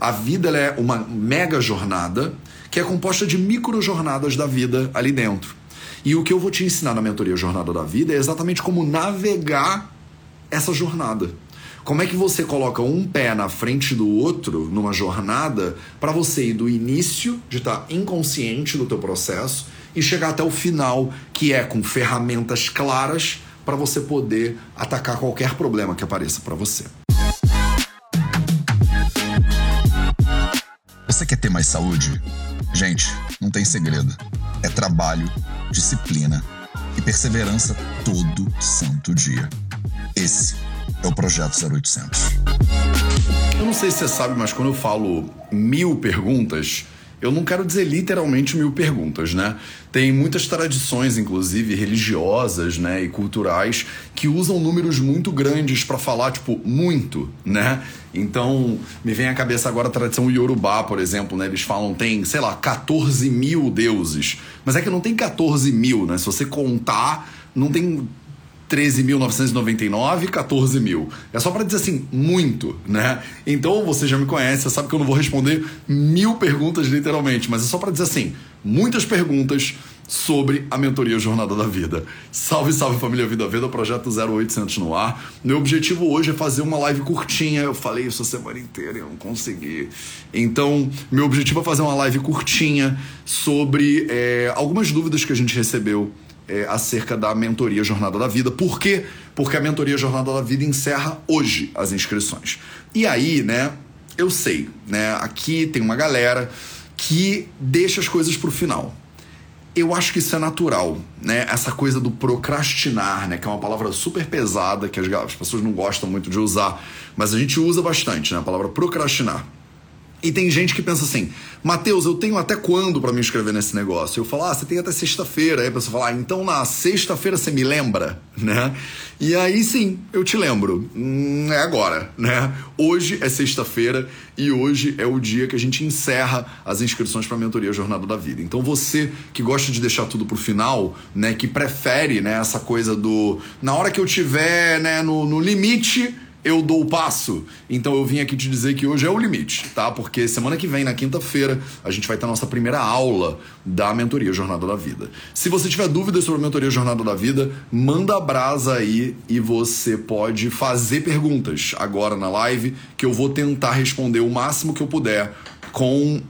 A vida é uma mega jornada que é composta de micro jornadas da vida ali dentro. E o que eu vou te ensinar na mentoria Jornada da Vida é exatamente como navegar essa jornada. Como é que você coloca um pé na frente do outro numa jornada para você ir do início de estar tá inconsciente do teu processo e chegar até o final, que é com ferramentas claras para você poder atacar qualquer problema que apareça para você. Você quer ter mais saúde? Gente, não tem segredo. É trabalho, disciplina e perseverança todo santo dia. Esse é o Projeto 0800. Eu não sei se você sabe, mas quando eu falo mil perguntas, eu não quero dizer literalmente mil perguntas, né? Tem muitas tradições, inclusive religiosas, né, e culturais, que usam números muito grandes para falar, tipo, muito, né? Então, me vem à cabeça agora a tradição Yorubá, por exemplo, né? Eles falam, tem, sei lá, 14 mil deuses. Mas é que não tem 14 mil, né? Se você contar, não tem 13.999, 14 mil. É só para dizer assim, muito, né? Então você já me conhece, você sabe que eu não vou responder mil perguntas literalmente, mas é só para dizer assim, muitas perguntas sobre a mentoria Jornada da Vida. Salve, salve família Vida Veda, projeto 0800 no ar. Meu objetivo hoje é fazer uma live curtinha. Eu falei isso a semana inteira e eu não consegui. Então, meu objetivo é fazer uma live curtinha sobre é, algumas dúvidas que a gente recebeu é, acerca da mentoria Jornada da Vida. Por quê? Porque a mentoria Jornada da Vida encerra hoje as inscrições. E aí, né, eu sei, né, aqui tem uma galera que deixa as coisas pro final. Eu acho que isso é natural, né? Essa coisa do procrastinar, né? Que é uma palavra super pesada que as, as pessoas não gostam muito de usar, mas a gente usa bastante, né? A palavra procrastinar. E tem gente que pensa assim, Mateus, eu tenho até quando para me inscrever nesse negócio? Eu falo, ah, você tem até sexta-feira. Aí a pessoa fala, ah, então na sexta-feira você me lembra, né? E aí sim, eu te lembro. Hum, é agora, né? Hoje é sexta-feira e hoje é o dia que a gente encerra as inscrições para a mentoria Jornada da Vida. Então você que gosta de deixar tudo pro final, né? Que prefere, né? Essa coisa do na hora que eu tiver, né? no, no limite eu dou o passo. Então eu vim aqui te dizer que hoje é o limite, tá? Porque semana que vem, na quinta-feira, a gente vai ter a nossa primeira aula da mentoria Jornada da Vida. Se você tiver dúvidas sobre a mentoria Jornada da Vida, manda a brasa aí e você pode fazer perguntas agora na live que eu vou tentar responder o máximo que eu puder com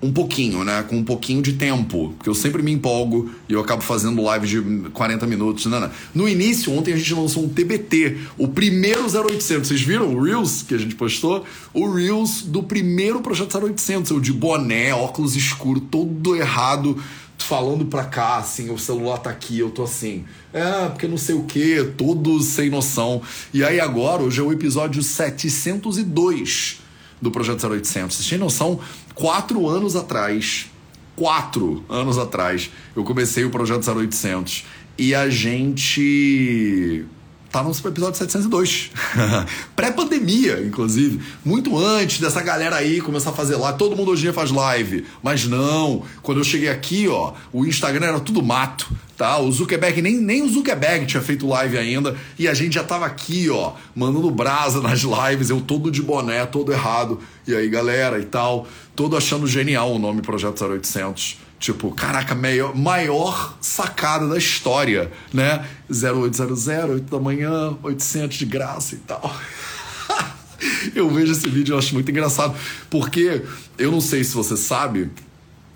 um pouquinho, né? Com um pouquinho de tempo. Porque eu sempre me empolgo e eu acabo fazendo live de 40 minutos. Né, né? No início, ontem a gente lançou um TBT, o primeiro 0800. Vocês viram o Reels que a gente postou? O Reels do primeiro projeto 0800. Eu de boné, óculos escuro, todo errado falando pra cá, assim, o celular tá aqui, eu tô assim, é, porque não sei o que, todo sem noção. E aí agora, hoje é o episódio 702 do Projeto 0800. Vocês têm noção? Quatro anos atrás, quatro anos atrás, eu comecei o Projeto 0800 e a gente tá no episódio 702. Pré-pandemia, inclusive. Muito antes dessa galera aí começar a fazer live. Todo mundo hoje em dia faz live. Mas não. Quando eu cheguei aqui, ó, o Instagram era tudo mato tá? O Zuckerberg, nem, nem o Zuckerberg tinha feito live ainda, e a gente já tava aqui, ó, mandando brasa nas lives, eu todo de boné, todo errado, e aí galera e tal, todo achando genial o nome Projeto 0800. Tipo, caraca, maior, maior sacada da história, né? 0800, 8 da manhã, 800 de graça e tal. eu vejo esse vídeo e acho muito engraçado, porque eu não sei se você sabe,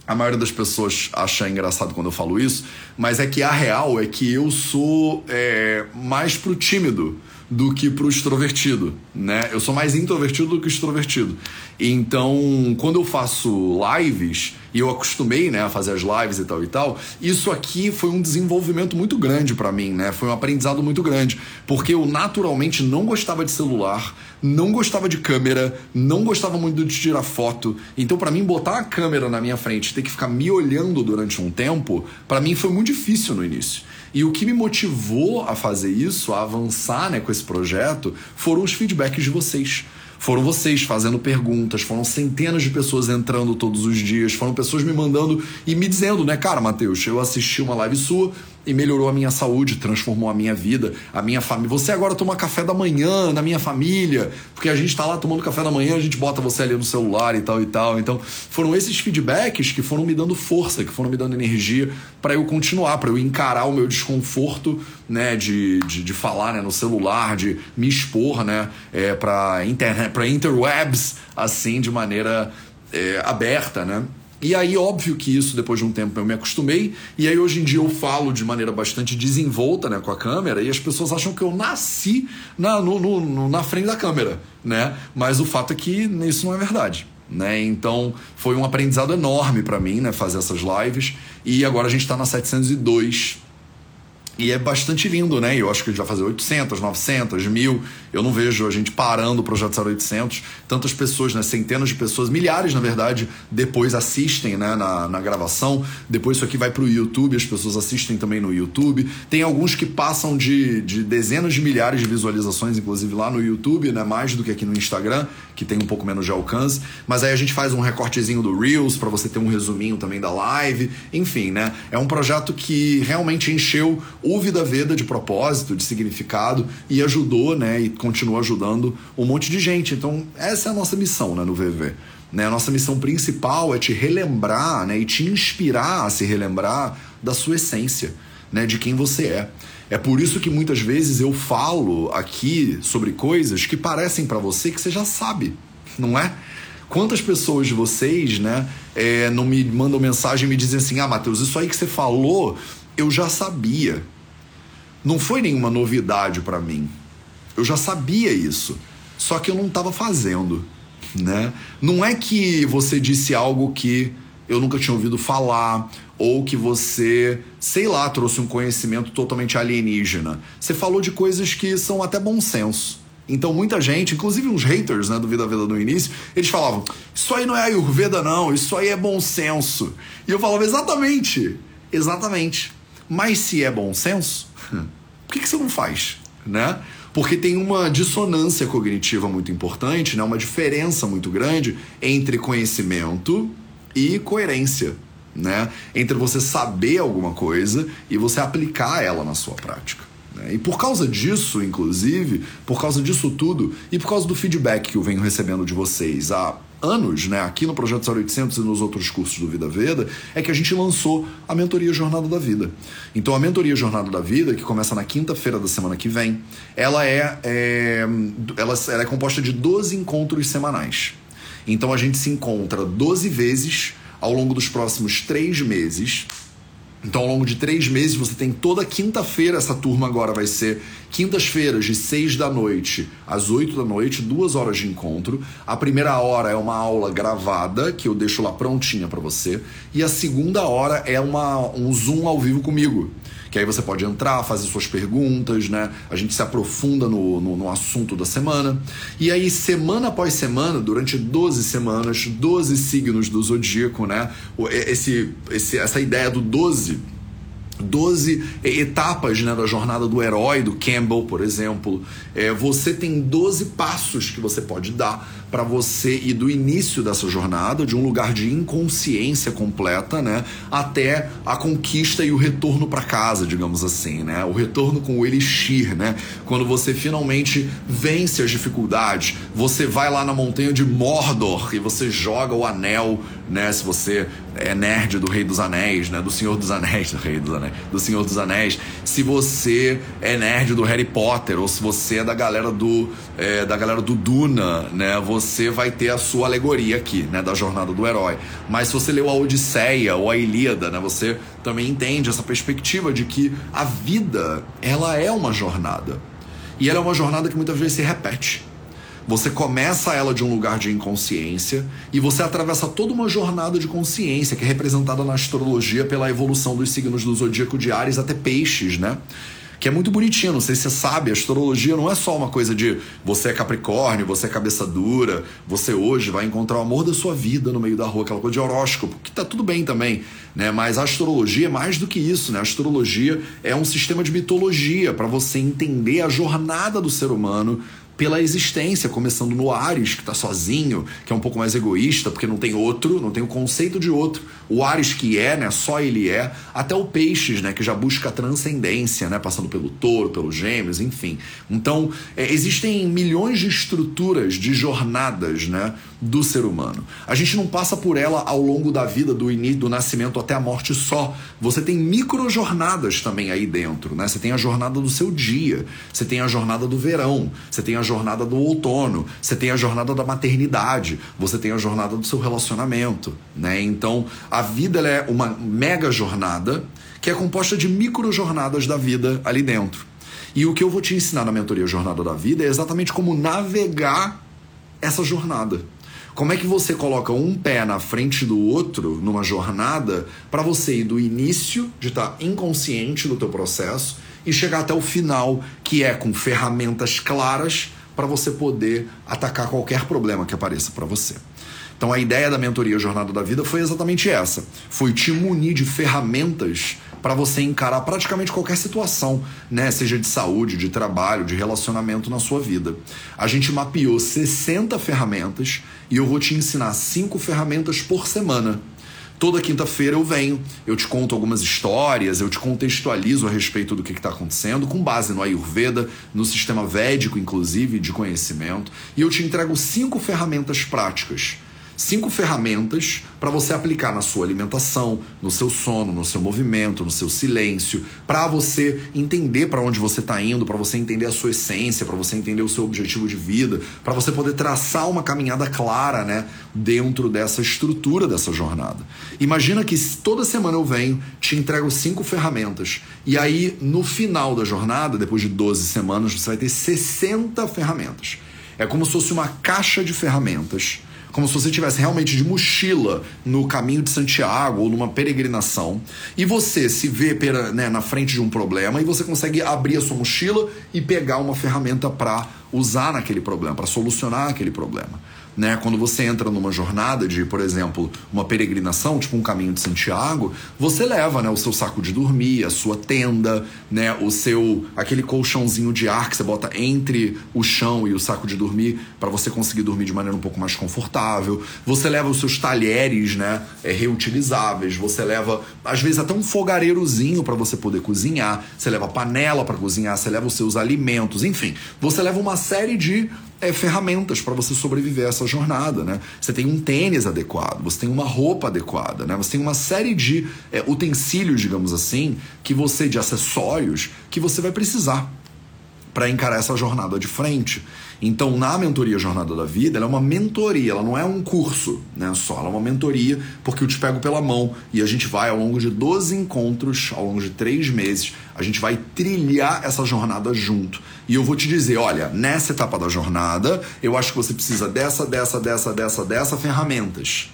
a maioria das pessoas acha engraçado quando eu falo isso, mas é que a real é que eu sou é, mais pro tímido do que pro extrovertido, né? Eu sou mais introvertido do que extrovertido. Então, quando eu faço lives, e eu acostumei, né, a fazer as lives e tal e tal, isso aqui foi um desenvolvimento muito grande para mim, né? Foi um aprendizado muito grande, porque eu naturalmente não gostava de celular, não gostava de câmera, não gostava muito de tirar foto. Então, para mim botar a câmera na minha frente, ter que ficar me olhando durante um tempo, para mim foi muito difícil no início. E o que me motivou a fazer isso, a avançar né, com esse projeto, foram os feedbacks de vocês. Foram vocês fazendo perguntas, foram centenas de pessoas entrando todos os dias, foram pessoas me mandando e me dizendo, né, cara, Matheus, eu assisti uma live sua e melhorou a minha saúde, transformou a minha vida, a minha família. Você agora toma café da manhã na minha família, porque a gente está lá tomando café da manhã, a gente bota você ali no celular e tal e tal. Então, foram esses feedbacks que foram me dando força, que foram me dando energia para eu continuar, para eu encarar o meu desconforto, né, de, de, de falar né, no celular, de me expor, né, é, para internet, para interwebs, assim, de maneira é, aberta, né. E aí, óbvio que isso, depois de um tempo, eu me acostumei. E aí, hoje em dia, eu falo de maneira bastante desenvolta né, com a câmera. E as pessoas acham que eu nasci na, no, no, na frente da câmera, né? Mas o fato é que isso não é verdade. Né? Então, foi um aprendizado enorme para mim, né, fazer essas lives. E agora a gente está na 702 e é bastante lindo, né? Eu acho que a gente vai fazer 800, 900, mil. Eu não vejo a gente parando o projeto 0800. Tantas pessoas, né? Centenas de pessoas, milhares, na verdade, depois assistem né? na, na gravação. Depois isso aqui vai para o YouTube, as pessoas assistem também no YouTube. Tem alguns que passam de, de dezenas de milhares de visualizações, inclusive lá no YouTube, né? Mais do que aqui no Instagram, que tem um pouco menos de alcance. Mas aí a gente faz um recortezinho do Reels para você ter um resuminho também da live. Enfim, né? É um projeto que realmente encheu Vida Veda de propósito, de significado e ajudou, né, e continua ajudando um monte de gente. Então, essa é a nossa missão, né, no VV. Né, a nossa missão principal é te relembrar, né, e te inspirar a se relembrar da sua essência, né, de quem você é. É por isso que muitas vezes eu falo aqui sobre coisas que parecem para você que você já sabe, não é? Quantas pessoas de vocês, né, é, não me mandam mensagem e me dizem assim: ah, Matheus, isso aí que você falou, eu já sabia não foi nenhuma novidade para mim. Eu já sabia isso, só que eu não estava fazendo, né? Não é que você disse algo que eu nunca tinha ouvido falar ou que você, sei lá, trouxe um conhecimento totalmente alienígena. Você falou de coisas que são até bom senso. Então muita gente, inclusive uns haters né, do Vida Veda no início, eles falavam: Isso aí não é Ayurveda, não, isso aí é bom senso. E eu falava: Exatamente, exatamente. Mas se é bom senso, por que, que você não faz? Né? Porque tem uma dissonância cognitiva muito importante, né? uma diferença muito grande entre conhecimento e coerência. Né? Entre você saber alguma coisa e você aplicar ela na sua prática. Né? E por causa disso, inclusive, por causa disso tudo, e por causa do feedback que eu venho recebendo de vocês há anos, né, aqui no Projeto 0800 e nos outros cursos do Vida Veda, é que a gente lançou a Mentoria Jornada da Vida. Então, a Mentoria Jornada da Vida, que começa na quinta-feira da semana que vem, ela é, é, ela, ela é composta de 12 encontros semanais. Então, a gente se encontra 12 vezes ao longo dos próximos três meses então, ao longo de três meses, você tem toda quinta-feira. Essa turma agora vai ser quintas-feiras, de seis da noite às oito da noite, duas horas de encontro. A primeira hora é uma aula gravada, que eu deixo lá prontinha para você. E a segunda hora é uma, um Zoom ao vivo comigo que aí você pode entrar, fazer suas perguntas, né? A gente se aprofunda no, no, no, assunto da semana. E aí, semana após semana, durante 12 semanas, 12 signos do zodíaco, né? Esse, esse, essa ideia do 12 12 etapas né, da jornada do herói, do Campbell, por exemplo. É, você tem 12 passos que você pode dar para você ir do início dessa jornada, de um lugar de inconsciência completa, né, até a conquista e o retorno para casa, digamos assim, né, o retorno com o elixir, né, quando você finalmente vence as dificuldades, você vai lá na montanha de Mordor e você joga o anel, né, se você é nerd do Rei dos Anéis, né, do Senhor dos Anéis, do Rei dos Anéis do Senhor dos Anéis, se você é nerd do Harry Potter ou se você é da galera do é, da galera do Duna, né, você vai ter a sua alegoria aqui, né, da jornada do herói. Mas se você leu a Odisseia ou a Ilíada, né, você também entende essa perspectiva de que a vida ela é uma jornada e ela é uma jornada que muitas vezes se repete. Você começa ela de um lugar de inconsciência e você atravessa toda uma jornada de consciência que é representada na astrologia pela evolução dos signos do zodíaco de Ares até Peixes, né? Que é muito bonitinho. Não sei se você sabe, a astrologia não é só uma coisa de você é Capricórnio, você é cabeça dura, você hoje vai encontrar o amor da sua vida no meio da rua, aquela coisa de horóscopo, que tá tudo bem também, né? Mas a astrologia é mais do que isso, né? A astrologia é um sistema de mitologia para você entender a jornada do ser humano pela existência, começando no Ares, que está sozinho, que é um pouco mais egoísta, porque não tem outro, não tem o conceito de outro. O Ares que é, né, só ele é, até o Peixes, né, que já busca a transcendência, né, passando pelo Touro, pelos Gêmeos, enfim. Então, é, existem milhões de estruturas, de jornadas, né, do ser humano. A gente não passa por ela ao longo da vida, do início, do nascimento até a morte só. Você tem micro jornadas também aí dentro, né? Você tem a jornada do seu dia, você tem a jornada do verão, você tem a jornada do outono, você tem a jornada da maternidade, você tem a jornada do seu relacionamento, né? Então, a vida é uma mega jornada que é composta de micro jornadas da vida ali dentro. E o que eu vou te ensinar na mentoria Jornada da Vida é exatamente como navegar essa jornada. Como é que você coloca um pé na frente do outro numa jornada para você ir do início de estar tá inconsciente do teu processo e chegar até o final, que é com ferramentas claras para você poder atacar qualquer problema que apareça para você. Então a ideia da mentoria Jornada da Vida foi exatamente essa. Foi te munir de ferramentas para você encarar praticamente qualquer situação, né? Seja de saúde, de trabalho, de relacionamento na sua vida. A gente mapeou 60 ferramentas e eu vou te ensinar cinco ferramentas por semana. Toda quinta-feira eu venho, eu te conto algumas histórias, eu te contextualizo a respeito do que está acontecendo, com base no Ayurveda, no sistema védico, inclusive, de conhecimento, e eu te entrego cinco ferramentas práticas cinco ferramentas para você aplicar na sua alimentação, no seu sono, no seu movimento, no seu silêncio, para você entender para onde você está indo, para você entender a sua essência, para você entender o seu objetivo de vida, para você poder traçar uma caminhada clara, né, dentro dessa estrutura dessa jornada. Imagina que toda semana eu venho, te entrego cinco ferramentas e aí no final da jornada, depois de 12 semanas, você vai ter 60 ferramentas. É como se fosse uma caixa de ferramentas como se você tivesse realmente de mochila no caminho de Santiago ou numa peregrinação, e você se vê né, na frente de um problema e você consegue abrir a sua mochila e pegar uma ferramenta para usar naquele problema, para solucionar aquele problema né? Quando você entra numa jornada de, por exemplo, uma peregrinação, tipo um caminho de Santiago, você leva, né, o seu saco de dormir, a sua tenda, né, o seu aquele colchãozinho de ar que você bota entre o chão e o saco de dormir para você conseguir dormir de maneira um pouco mais confortável. Você leva os seus talheres, né, é, reutilizáveis. Você leva às vezes até um fogareirozinho para você poder cozinhar. Você leva panela para cozinhar, você leva os seus alimentos, enfim. Você leva uma série de é, ferramentas para você sobreviver a essa jornada, né? Você tem um tênis adequado, você tem uma roupa adequada, né? Você tem uma série de é, utensílios, digamos assim, que você de acessórios que você vai precisar para encarar essa jornada de frente. Então, na mentoria Jornada da Vida, ela é uma mentoria, ela não é um curso, né, só, ela é uma mentoria, porque eu te pego pela mão e a gente vai ao longo de 12 encontros, ao longo de três meses, a gente vai trilhar essa jornada junto. E eu vou te dizer, olha, nessa etapa da jornada, eu acho que você precisa dessa, dessa, dessa, dessa, dessa ferramentas.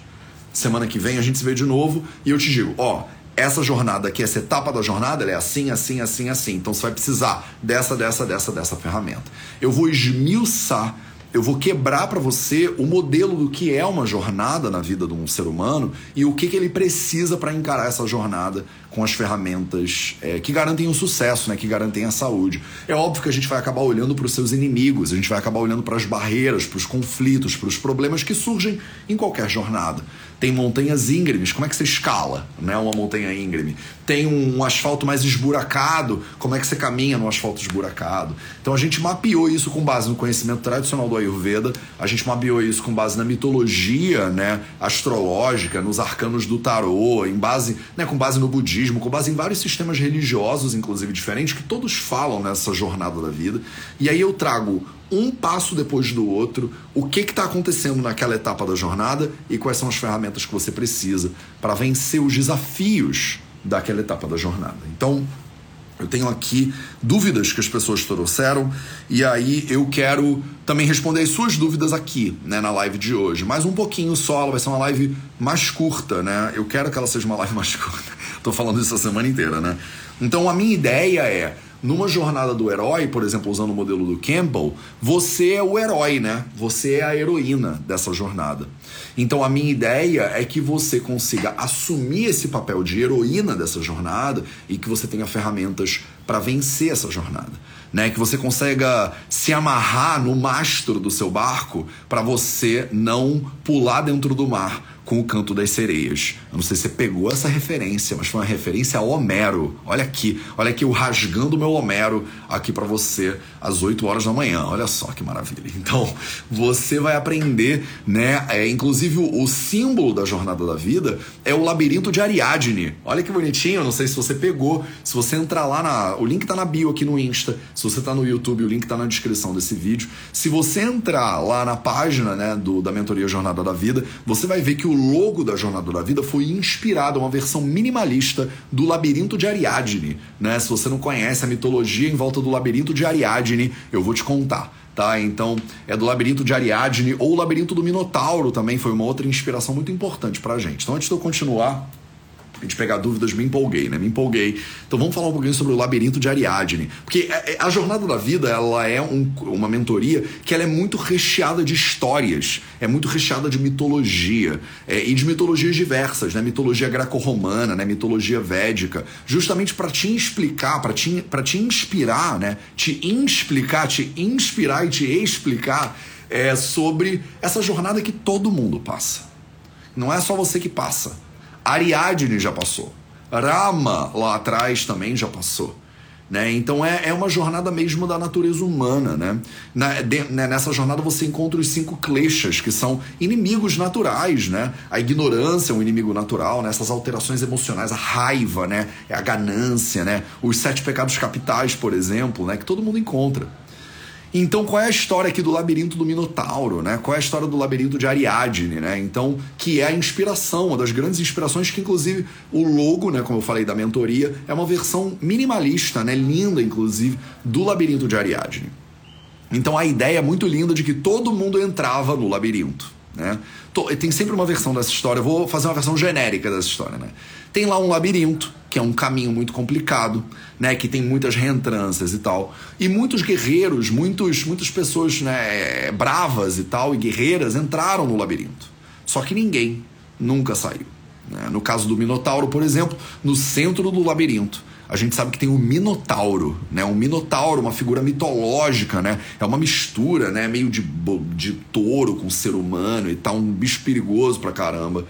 Semana que vem a gente se vê de novo e eu te digo, ó, essa jornada aqui, essa etapa da jornada, ela é assim, assim, assim, assim. Então você vai precisar dessa, dessa, dessa, dessa ferramenta. Eu vou esmiuçar, eu vou quebrar para você o modelo do que é uma jornada na vida de um ser humano e o que, que ele precisa para encarar essa jornada com as ferramentas é, que garantem o sucesso, né, que garantem a saúde. É óbvio que a gente vai acabar olhando para os seus inimigos, a gente vai acabar olhando para as barreiras, para os conflitos, para os problemas que surgem em qualquer jornada. Tem montanhas íngremes, como é que você escala né, uma montanha íngreme? Tem um asfalto mais esburacado, como é que você caminha no asfalto esburacado? Então a gente mapeou isso com base no conhecimento tradicional do Ayurveda, a gente mapeou isso com base na mitologia né, astrológica, nos arcanos do tarô, em base, né, com base no budismo, com base em vários sistemas religiosos, inclusive diferentes, que todos falam nessa jornada da vida. E aí eu trago um passo depois do outro, o que está acontecendo naquela etapa da jornada e quais são as ferramentas que você precisa para vencer os desafios daquela etapa da jornada. Então, eu tenho aqui dúvidas que as pessoas trouxeram e aí eu quero também responder as suas dúvidas aqui, né, na live de hoje. Mais um pouquinho só, ela vai ser uma live mais curta, né? Eu quero que ela seja uma live mais curta. Tô falando isso a semana inteira, né? Então a minha ideia é numa jornada do herói, por exemplo, usando o modelo do Campbell, você é o herói, né? Você é a heroína dessa jornada. Então a minha ideia é que você consiga assumir esse papel de heroína dessa jornada e que você tenha ferramentas para vencer essa jornada. né? Que você consiga se amarrar no mastro do seu barco para você não pular dentro do mar com o canto das sereias. Eu não sei se você pegou essa referência, mas foi uma referência a Homero. Olha aqui, olha aqui o rasgando meu Homero aqui para você às 8 horas da manhã. Olha só que maravilha. Então, você vai aprender, né? É, inclusive o, o símbolo da jornada da vida é o labirinto de Ariadne. Olha que bonitinho, não sei se você pegou. Se você entrar lá na, o link tá na bio aqui no Insta. Se você tá no YouTube, o link tá na descrição desse vídeo. Se você entrar lá na página, né, do da mentoria Jornada da Vida, você vai ver que o logo da Jornada da Vida foi inspirado, uma versão minimalista do Labirinto de Ariadne. Né? Se você não conhece a mitologia em volta do Labirinto de Ariadne, eu vou te contar. Tá? Então, é do Labirinto de Ariadne ou o Labirinto do Minotauro também foi uma outra inspiração muito importante pra gente. Então, antes de eu continuar, a gente pegar dúvidas, me empolguei, né? Me empolguei. Então vamos falar um pouquinho sobre o labirinto de Ariadne. Porque é, é, a jornada da vida, ela é um, uma mentoria que ela é muito recheada de histórias, é muito recheada de mitologia, é, e de mitologias diversas, né? Mitologia greco-romana, né? Mitologia védica, justamente para te explicar, para te, te inspirar, né? Te explicar, te inspirar e te explicar é, sobre essa jornada que todo mundo passa. Não é só você que passa. Ariadne já passou. Rama lá atrás também já passou. Né? Então é, é uma jornada mesmo da natureza humana. Né? Na, de, né, nessa jornada você encontra os cinco kleshas, que são inimigos naturais. Né? A ignorância é um inimigo natural, né? essas alterações emocionais, a raiva, né? É a ganância, né? os sete pecados capitais, por exemplo, né? que todo mundo encontra. Então, qual é a história aqui do labirinto do Minotauro, né? Qual é a história do labirinto de Ariadne, né? Então, que é a inspiração, uma das grandes inspirações que inclusive o logo, né, como eu falei da mentoria, é uma versão minimalista, né, linda inclusive, do labirinto de Ariadne. Então, a ideia é muito linda de que todo mundo entrava no labirinto, né? Tem sempre uma versão dessa história, eu vou fazer uma versão genérica dessa história, né? Tem lá um labirinto, que é um caminho muito complicado, né, que tem muitas reentrâncias e tal. E muitos guerreiros, muitos, muitas pessoas né, bravas e tal, e guerreiras entraram no labirinto. Só que ninguém nunca saiu. Né? No caso do Minotauro, por exemplo, no centro do labirinto, a gente sabe que tem o Minotauro, né? Um Minotauro, uma figura mitológica, né? É uma mistura, né? Meio de, de touro com ser humano e tal, um bicho perigoso pra caramba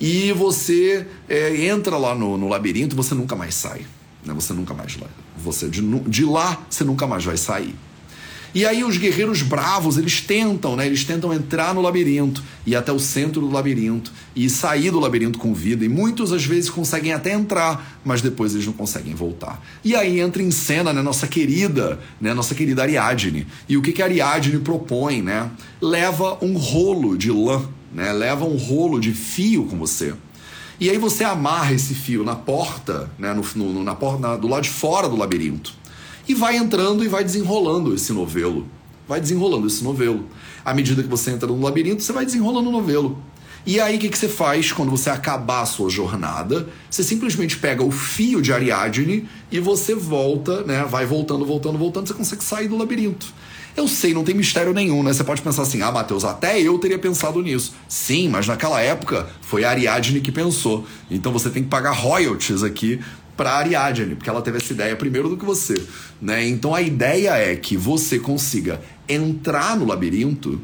e você é, entra lá no, no labirinto você nunca mais sai. Né? Você nunca mais você de, de lá você nunca mais vai sair. E aí os guerreiros bravos, eles tentam, né? Eles tentam entrar no labirinto e até o centro do labirinto e sair do labirinto com vida. E muitos às vezes conseguem até entrar, mas depois eles não conseguem voltar. E aí entra em cena, né, nossa querida, né, nossa querida Ariadne. E o que que Ariadne propõe, né? Leva um rolo de lã né? Leva um rolo de fio com você. E aí você amarra esse fio na porta, né? no, no na porta do lado de fora do labirinto. E vai entrando e vai desenrolando esse novelo. Vai desenrolando esse novelo. À medida que você entra no labirinto, você vai desenrolando o novelo. E aí, o que, que você faz quando você acabar a sua jornada? Você simplesmente pega o fio de Ariadne e você volta, né? Vai voltando, voltando, voltando, você consegue sair do labirinto. Eu sei, não tem mistério nenhum, né? Você pode pensar assim, ah, Matheus, até eu teria pensado nisso. Sim, mas naquela época foi a Ariadne que pensou. Então você tem que pagar royalties aqui para Ariadne, porque ela teve essa ideia primeiro do que você, né? Então a ideia é que você consiga entrar no labirinto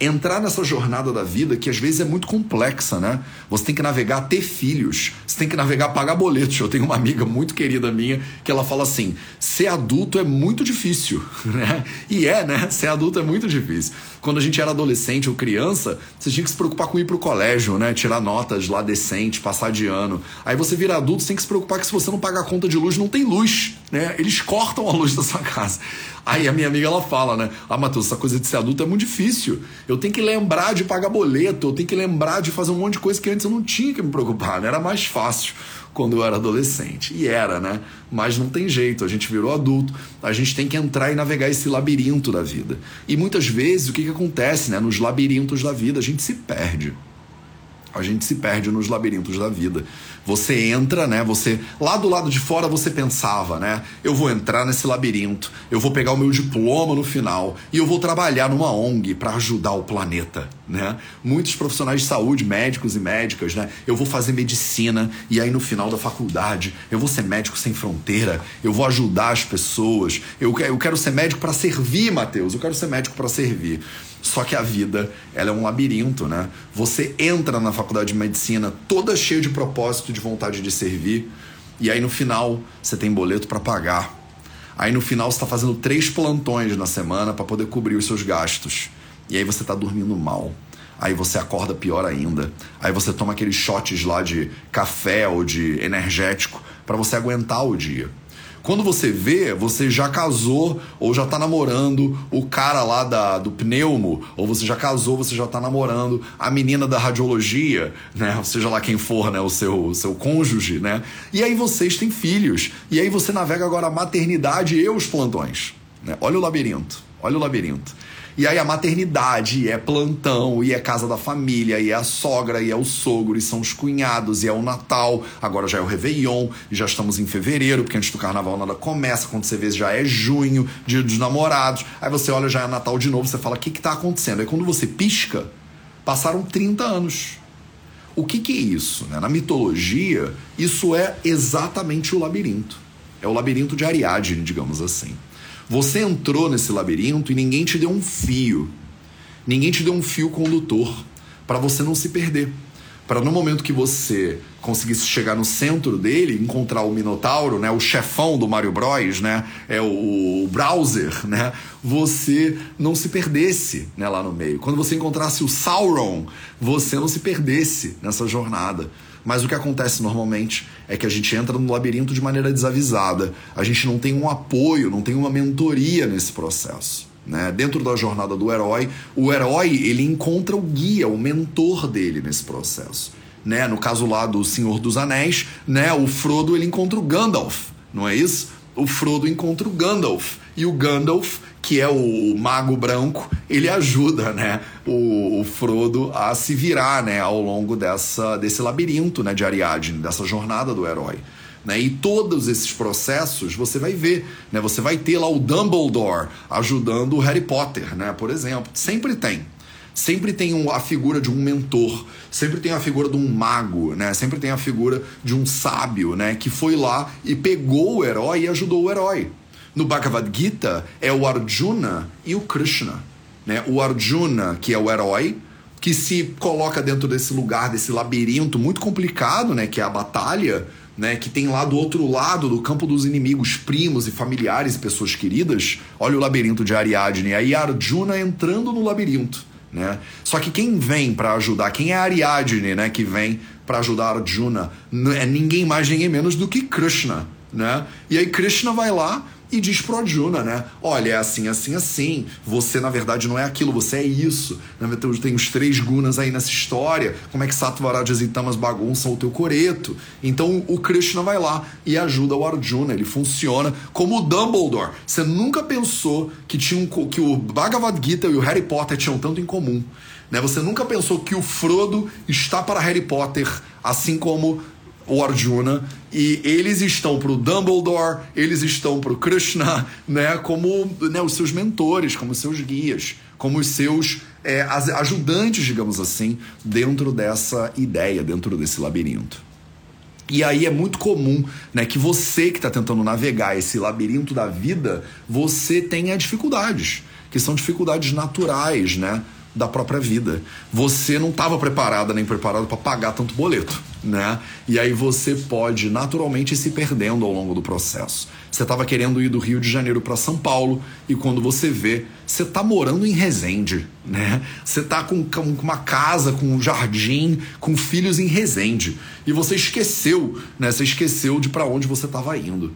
entrar nessa jornada da vida que às vezes é muito complexa, né? Você tem que navegar, ter filhos, você tem que navegar, pagar boletos. Eu tenho uma amiga muito querida minha que ela fala assim: ser adulto é muito difícil, né? E é, né? Ser adulto é muito difícil. Quando a gente era adolescente ou criança, você tinha que se preocupar com ir pro colégio, né? Tirar notas lá decente, passar de ano. Aí você vira adulto, você tem que se preocupar que se você não pagar a conta de luz, não tem luz, né? Eles cortam a luz da sua casa. Aí a minha amiga ela fala, né? Ah, Matheus, essa coisa de ser adulto é muito difícil. Eu tenho que lembrar de pagar boleto, eu tenho que lembrar de fazer um monte de coisa que antes eu não tinha que me preocupar, né? Era mais fácil quando eu era adolescente. E era, né? Mas não tem jeito, a gente virou adulto, a gente tem que entrar e navegar esse labirinto da vida. E muitas vezes o que, que acontece, né? Nos labirintos da vida a gente se perde. A gente se perde nos labirintos da vida. Você entra, né? Você lá do lado de fora você pensava, né? Eu vou entrar nesse labirinto, eu vou pegar o meu diploma no final e eu vou trabalhar numa ONG para ajudar o planeta, né? Muitos profissionais de saúde, médicos e médicas, né? Eu vou fazer medicina e aí no final da faculdade eu vou ser médico sem fronteira, eu vou ajudar as pessoas. Eu, eu quero ser médico para servir, Mateus. Eu quero ser médico para servir. Só que a vida, ela é um labirinto, né? Você entra na faculdade de medicina toda cheia de propósito, de vontade de servir, e aí no final você tem boleto para pagar. Aí no final você está fazendo três plantões na semana para poder cobrir os seus gastos. E aí você está dormindo mal. Aí você acorda pior ainda. Aí você toma aqueles shots lá de café ou de energético para você aguentar o dia. Quando você vê, você já casou ou já tá namorando o cara lá da, do pneumo, ou você já casou, você já tá namorando a menina da radiologia, né? Seja lá quem for, né? O seu, o seu cônjuge, né? E aí vocês têm filhos. E aí você navega agora a maternidade e os plantões. Né? Olha o labirinto. Olha o labirinto. E aí a maternidade e é plantão, e é casa da família, e é a sogra, e é o sogro, e são os cunhados, e é o Natal, agora já é o Réveillon, e já estamos em fevereiro, porque antes do carnaval nada começa, quando você vê já é junho, dia dos namorados, aí você olha já é Natal de novo, você fala, o que que tá acontecendo? Aí quando você pisca, passaram 30 anos. O que, que é isso? Né? Na mitologia, isso é exatamente o labirinto. É o labirinto de Ariadne, digamos assim. Você entrou nesse labirinto e ninguém te deu um fio. Ninguém te deu um fio condutor para você não se perder. Para no momento que você conseguisse chegar no centro dele, encontrar o Minotauro, né, o chefão do Mario Bros, né, é o, o browser, né, você não se perdesse né, lá no meio. Quando você encontrasse o Sauron, você não se perdesse nessa jornada. Mas o que acontece normalmente é que a gente entra no labirinto de maneira desavisada. A gente não tem um apoio, não tem uma mentoria nesse processo. Né? Dentro da jornada do herói, o herói ele encontra o guia, o mentor dele nesse processo. Né? No caso lá do Senhor dos Anéis, né? o Frodo ele encontra o Gandalf, não é isso? O Frodo encontra o Gandalf e o Gandalf que é o mago branco, ele ajuda, né, o, o, Frodo a se virar, né, ao longo dessa, desse labirinto, né, de Ariadne, dessa jornada do herói. Né? E todos esses processos você vai ver, né? Você vai ter lá o Dumbledore ajudando o Harry Potter, né? Por exemplo, sempre tem. Sempre tem a figura de um mentor, sempre tem a figura de um mago, né? Sempre tem a figura de um sábio, né? Que foi lá e pegou o herói e ajudou o herói. No Bhagavad Gita é o Arjuna e o Krishna. Né? O Arjuna, que é o herói, que se coloca dentro desse lugar, desse labirinto muito complicado, né? que é a batalha, né? que tem lá do outro lado do campo dos inimigos, primos e familiares e pessoas queridas. Olha o labirinto de Ariadne. Aí Arjuna entrando no labirinto. Né? Só que quem vem para ajudar, quem é Ariadne, né, que vem para ajudar Arjuna, é ninguém mais, ninguém menos do que Krishna, né? E aí Krishna vai lá e diz pro Arjuna, né? Olha, é assim, assim, assim. Você, na verdade, não é aquilo, você é isso. Tem os três gunas aí nessa história. Como é que Sattva-Rajas e Tamas bagunçam o teu coreto? Então o Krishna vai lá e ajuda o Arjuna. Ele funciona como o Dumbledore. Você nunca pensou que, tinha um, que o Bhagavad Gita e o Harry Potter tinham tanto em comum. Né? Você nunca pensou que o Frodo está para Harry Potter, assim como o Arjuna e eles estão para o Dumbledore, eles estão para o Krishna, né, como né, os seus mentores, como seus guias, como os seus é, ajudantes, digamos assim, dentro dessa ideia, dentro desse labirinto. E aí é muito comum né, que você que está tentando navegar esse labirinto da vida, você tenha dificuldades, que são dificuldades naturais, né? Da própria vida. Você não estava preparada nem preparado para pagar tanto boleto, né? E aí você pode naturalmente ir se perdendo ao longo do processo. Você estava querendo ir do Rio de Janeiro para São Paulo e quando você vê, você está morando em Resende, né? Você está com, com uma casa, com um jardim, com filhos em Resende e você esqueceu, né? Você esqueceu de para onde você estava indo.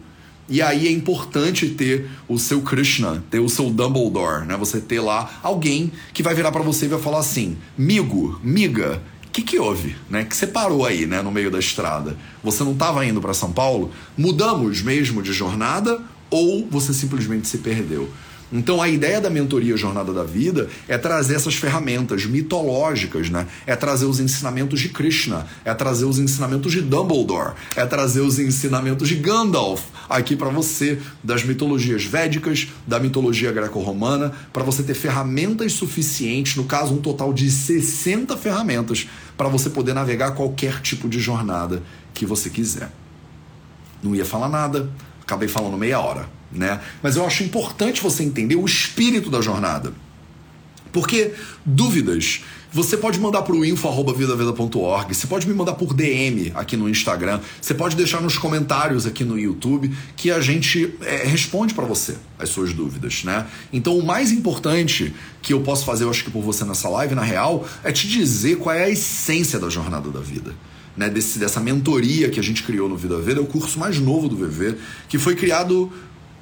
E aí é importante ter o seu Krishna, ter o seu Dumbledore, né? Você ter lá alguém que vai virar para você e vai falar assim: "Migo, miga, o que, que houve, né? Que você parou aí, né, no meio da estrada? Você não estava indo para São Paulo? Mudamos mesmo de jornada ou você simplesmente se perdeu?" Então a ideia da mentoria Jornada da Vida é trazer essas ferramentas mitológicas, né? É trazer os ensinamentos de Krishna, é trazer os ensinamentos de Dumbledore, é trazer os ensinamentos de Gandalf aqui para você das mitologias védicas, da mitologia greco-romana, para você ter ferramentas suficientes, no caso um total de 60 ferramentas para você poder navegar qualquer tipo de jornada que você quiser. Não ia falar nada, acabei falando meia hora né? Mas eu acho importante você entender o espírito da jornada. Porque dúvidas, você pode mandar para o info.vidaveda.org, você pode me mandar por DM aqui no Instagram, você pode deixar nos comentários aqui no YouTube que a gente é, responde para você as suas dúvidas, né? Então o mais importante que eu posso fazer, eu acho que por você nessa live, na real, é te dizer qual é a essência da jornada da vida. Né, desse, dessa mentoria que a gente criou no Vida Veda, é o curso mais novo do VV, que foi criado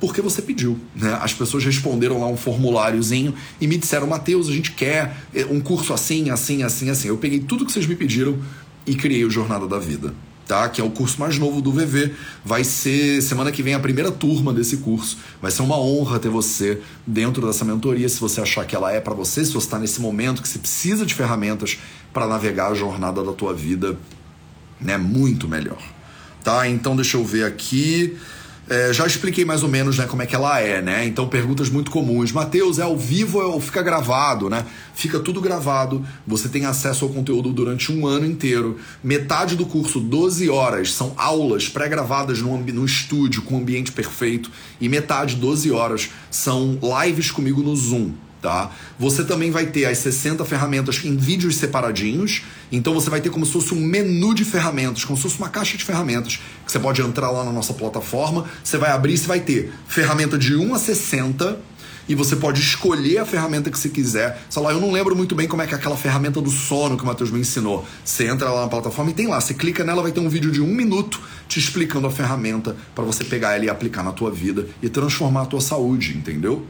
porque você pediu. Né? As pessoas responderam lá um formuláriozinho e me disseram, Mateus, a gente quer eh, um curso assim, assim, assim, assim. Eu peguei tudo que vocês me pediram e criei o Jornada da Vida. Tá? Que é o curso mais novo do VV. Vai ser semana que vem a primeira turma desse curso. Vai ser uma honra ter você dentro dessa mentoria, se você achar que ela é para você, se você está nesse momento que você precisa de ferramentas para navegar a jornada da tua vida, né, muito melhor. Tá? Então deixa eu ver aqui. É, já expliquei mais ou menos né, como é que ela é, né? Então, perguntas muito comuns. Mateus, é ao vivo ou fica gravado, né? Fica tudo gravado, você tem acesso ao conteúdo durante um ano inteiro. Metade do curso, 12 horas, são aulas pré-gravadas no, no estúdio com ambiente perfeito. E metade, 12 horas, são lives comigo no Zoom tá? Você também vai ter as 60 ferramentas em vídeos separadinhos. Então você vai ter como se fosse um menu de ferramentas, como se fosse uma caixa de ferramentas que você pode entrar lá na nossa plataforma, você vai abrir e você vai ter ferramenta de 1 a 60 e você pode escolher a ferramenta que você quiser. Sei lá, eu não lembro muito bem como é que é aquela ferramenta do sono que o Matheus me ensinou. Você entra lá na plataforma e tem lá, você clica nela, vai ter um vídeo de um minuto te explicando a ferramenta para você pegar ela e aplicar na tua vida e transformar a tua saúde, entendeu?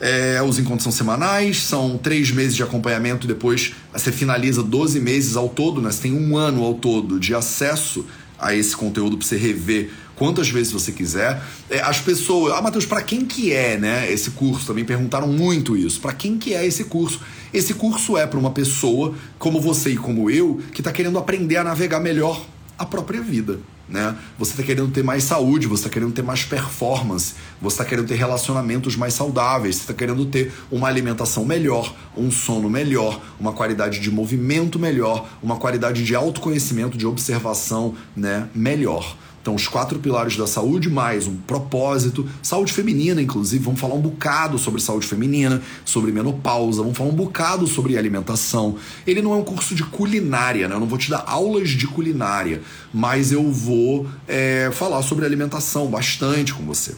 É, os encontros são semanais, são três meses de acompanhamento, depois você finaliza 12 meses ao todo, né? Você tem um ano ao todo de acesso a esse conteúdo para você rever quantas vezes você quiser. É, as pessoas, ah, Matheus, para quem que é, né, esse curso? Também perguntaram muito isso. Para quem que é esse curso? Esse curso é para uma pessoa como você e como eu que está querendo aprender a navegar melhor a própria vida. Né? Você está querendo ter mais saúde, você está querendo ter mais performance, você está querendo ter relacionamentos mais saudáveis, você está querendo ter uma alimentação melhor, um sono melhor, uma qualidade de movimento melhor, uma qualidade de autoconhecimento, de observação né, melhor. Então, os quatro pilares da saúde, mais um propósito, saúde feminina, inclusive, vamos falar um bocado sobre saúde feminina, sobre menopausa, vamos falar um bocado sobre alimentação. Ele não é um curso de culinária, né? Eu não vou te dar aulas de culinária, mas eu vou é, falar sobre alimentação bastante com você.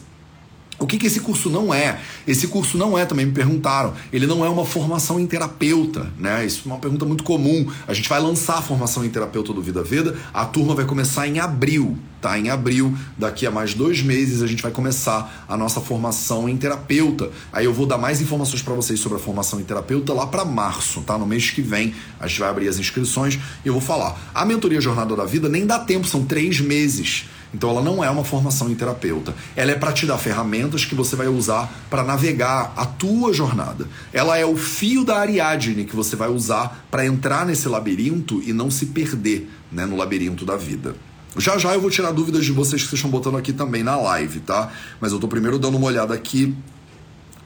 O que, que esse curso não é? Esse curso não é, também me perguntaram, ele não é uma formação em terapeuta, né? Isso é uma pergunta muito comum. A gente vai lançar a formação em terapeuta do Vida Veda, a turma vai começar em abril, tá? Em abril, daqui a mais dois meses, a gente vai começar a nossa formação em terapeuta. Aí eu vou dar mais informações para vocês sobre a formação em terapeuta lá para março, tá? No mês que vem, a gente vai abrir as inscrições e eu vou falar. A mentoria Jornada da Vida nem dá tempo, são três meses. Então ela não é uma formação em terapeuta. Ela é para te dar ferramentas que você vai usar para navegar a tua jornada. Ela é o fio da Ariadne que você vai usar para entrar nesse labirinto e não se perder né, no labirinto da vida. Já já eu vou tirar dúvidas de vocês que vocês estão botando aqui também na live, tá? Mas eu tô primeiro dando uma olhada aqui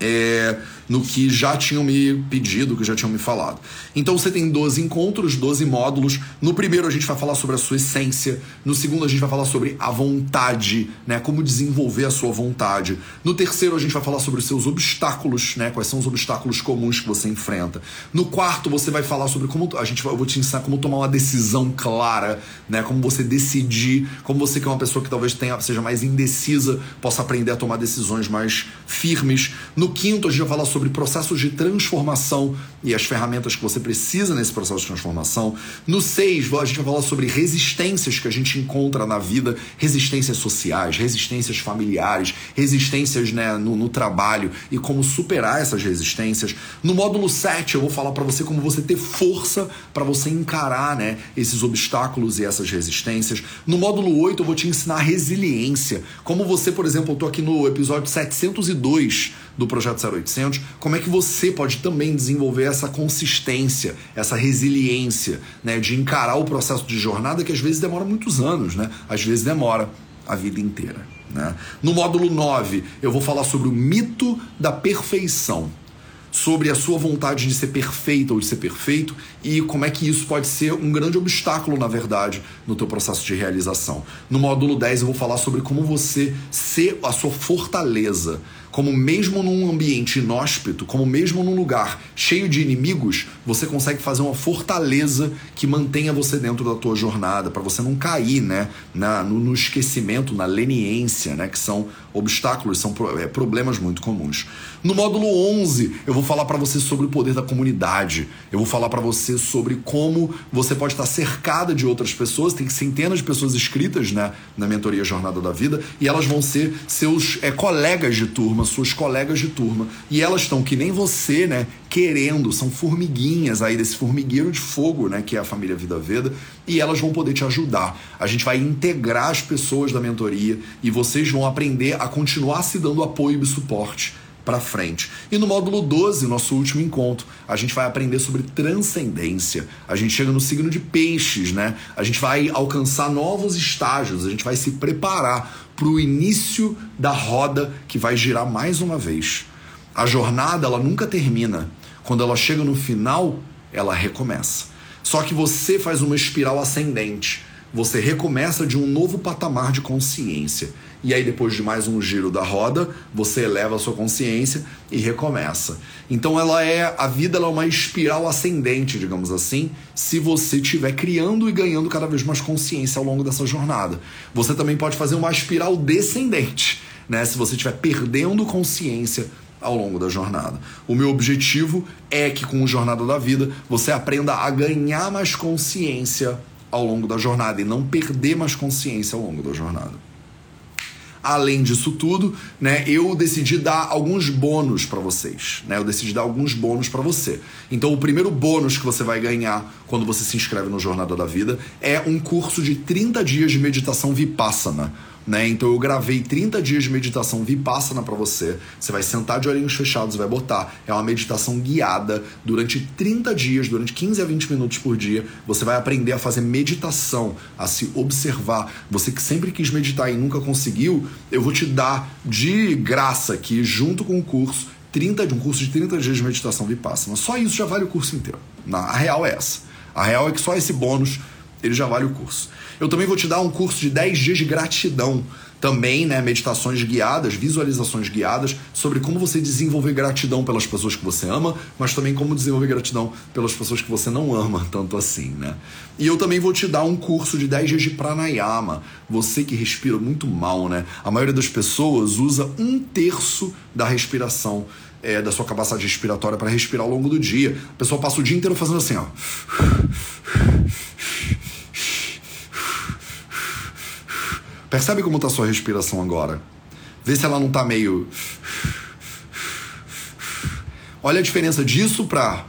é, no que já tinham me pedido, que já tinham me falado. Então você tem 12 encontros, 12 módulos. No primeiro a gente vai falar sobre a sua essência, no segundo a gente vai falar sobre a vontade, né, como desenvolver a sua vontade. No terceiro a gente vai falar sobre os seus obstáculos, né, quais são os obstáculos comuns que você enfrenta. No quarto você vai falar sobre como a gente eu vou te ensinar como tomar uma decisão clara, né, como você decidir, como você que é uma pessoa que talvez tenha seja mais indecisa, possa aprender a tomar decisões mais firmes. No quinto, a gente vai falar sobre processos de transformação e as ferramentas que você precisa nesse processo de transformação. No seis, a gente vai falar sobre resistências que a gente encontra na vida, resistências sociais, resistências familiares, resistências né, no, no trabalho e como superar essas resistências. No módulo 7, eu vou falar para você como você ter força para você encarar né, esses obstáculos e essas resistências. No módulo 8, eu vou te ensinar resiliência. Como você, por exemplo, eu tô aqui no episódio 702 do Projeto 0800, como é que você pode também desenvolver essa consistência, essa resiliência, né, de encarar o processo de jornada que às vezes demora muitos anos, né? Às vezes demora a vida inteira. Né? No módulo 9, eu vou falar sobre o mito da perfeição sobre a sua vontade de ser perfeita ou de ser perfeito e como é que isso pode ser um grande obstáculo, na verdade, no teu processo de realização. No módulo 10 eu vou falar sobre como você ser a sua fortaleza como mesmo num ambiente inóspito, como mesmo num lugar cheio de inimigos, você consegue fazer uma fortaleza que mantenha você dentro da tua jornada, para você não cair, né, na, no, no, esquecimento, na leniência, né, que são obstáculos, são é, problemas muito comuns. No módulo 11, eu vou falar para você sobre o poder da comunidade. Eu vou falar para você sobre como você pode estar cercada de outras pessoas, tem centenas de pessoas inscritas, né, na mentoria Jornada da Vida, e elas vão ser seus é, colegas de turma suas colegas de turma, e elas estão que nem você, né, querendo, são formiguinhas aí desse formigueiro de fogo, né, que é a família Vida Veda, e elas vão poder te ajudar. A gente vai integrar as pessoas da mentoria e vocês vão aprender a continuar se dando apoio e suporte para frente. E no módulo 12, nosso último encontro, a gente vai aprender sobre transcendência. A gente chega no signo de peixes, né? A gente vai alcançar novos estágios, a gente vai se preparar para o início da roda que vai girar mais uma vez. A jornada, ela nunca termina. Quando ela chega no final, ela recomeça. Só que você faz uma espiral ascendente. Você recomeça de um novo patamar de consciência e aí depois de mais um giro da roda, você eleva a sua consciência e recomeça. Então ela é a vida ela é uma espiral ascendente, digamos assim, se você estiver criando e ganhando cada vez mais consciência ao longo dessa jornada. Você também pode fazer uma espiral descendente, né? Se você estiver perdendo consciência ao longo da jornada. O meu objetivo é que com o Jornada da Vida você aprenda a ganhar mais consciência ao longo da jornada e não perder mais consciência ao longo da jornada. Além disso tudo, né, eu decidi dar alguns bônus para vocês, né? Eu decidi dar alguns bônus para você. Então, o primeiro bônus que você vai ganhar quando você se inscreve no Jornada da Vida é um curso de 30 dias de meditação Vipassana né? Então eu gravei 30 dias de meditação Vipassana para você. Você vai sentar de olhinhos fechados, vai botar. É uma meditação guiada durante 30 dias, durante 15 a 20 minutos por dia. Você vai aprender a fazer meditação, a se observar. Você que sempre quis meditar e nunca conseguiu, eu vou te dar de graça aqui, junto com o curso, 30 de um curso de 30 dias de meditação Vipassana. Só isso já vale o curso inteiro. A real é essa. A real é que só esse bônus ele já vale o curso. Eu também vou te dar um curso de 10 dias de gratidão. Também, né, meditações guiadas, visualizações guiadas sobre como você desenvolver gratidão pelas pessoas que você ama, mas também como desenvolver gratidão pelas pessoas que você não ama tanto assim, né? E eu também vou te dar um curso de 10 dias de pranayama. Você que respira muito mal, né? A maioria das pessoas usa um terço da respiração é, da sua capacidade respiratória para respirar ao longo do dia. A pessoa passa o dia inteiro fazendo assim, ó. Percebe como está sua respiração agora? Vê se ela não está meio. Olha a diferença disso para.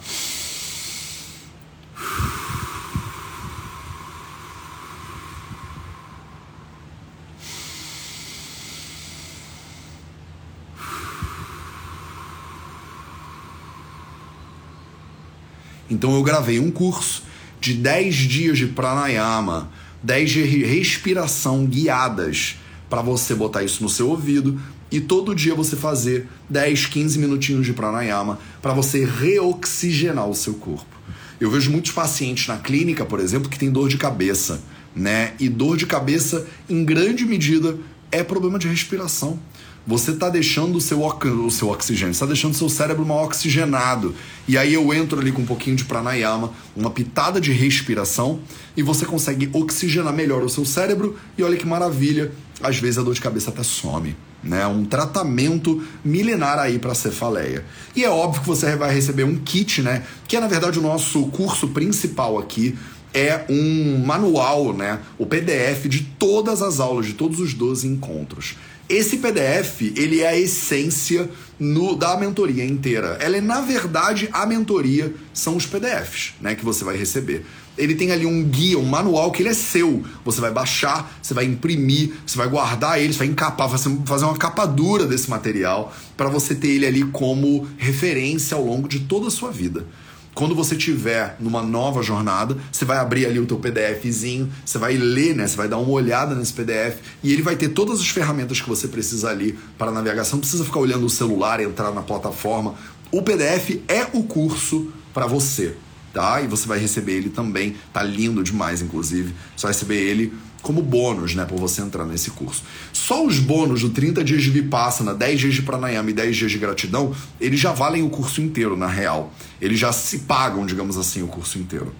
Então eu gravei um curso de 10 dias de pranayama 10 de respiração guiadas para você botar isso no seu ouvido e todo dia você fazer 10, 15 minutinhos de pranayama para você reoxigenar o seu corpo. Eu vejo muitos pacientes na clínica, por exemplo, que tem dor de cabeça, né? E dor de cabeça, em grande medida, é problema de respiração você está deixando o seu, o seu oxigênio, está deixando o seu cérebro mal oxigenado. E aí eu entro ali com um pouquinho de pranayama, uma pitada de respiração, e você consegue oxigenar melhor o seu cérebro, e olha que maravilha, às vezes a dor de cabeça até some. Né, um tratamento milenar aí para cefaleia. E é óbvio que você vai receber um kit, né? Que é na verdade o nosso curso principal aqui, é um manual, né, o PDF de todas as aulas, de todos os 12 encontros. Esse PDF, ele é a essência no, da mentoria inteira. Ela é, na verdade, a mentoria são os PDFs, né, que você vai receber. ele tem ali um guia, um manual que ele é seu. Você vai baixar, você vai imprimir, você vai guardar ele, você vai encapar, fazer uma capa dura desse material para você ter ele ali como referência ao longo de toda a sua vida. Quando você tiver numa nova jornada, você vai abrir ali o teu PDFzinho, você vai ler, né? Você vai dar uma olhada nesse PDF e ele vai ter todas as ferramentas que você precisa ali para navegação. Não precisa ficar olhando o celular, entrar na plataforma. O PDF é o curso para você tá? E você vai receber ele também, tá lindo demais, inclusive. Vai receber ele como bônus, né, por você entrar nesse curso. Só os bônus do 30 dias de Vipassana, 10 dias de Pranayama e 10 dias de gratidão, eles já valem o curso inteiro, na real. Eles já se pagam, digamos assim, o curso inteiro.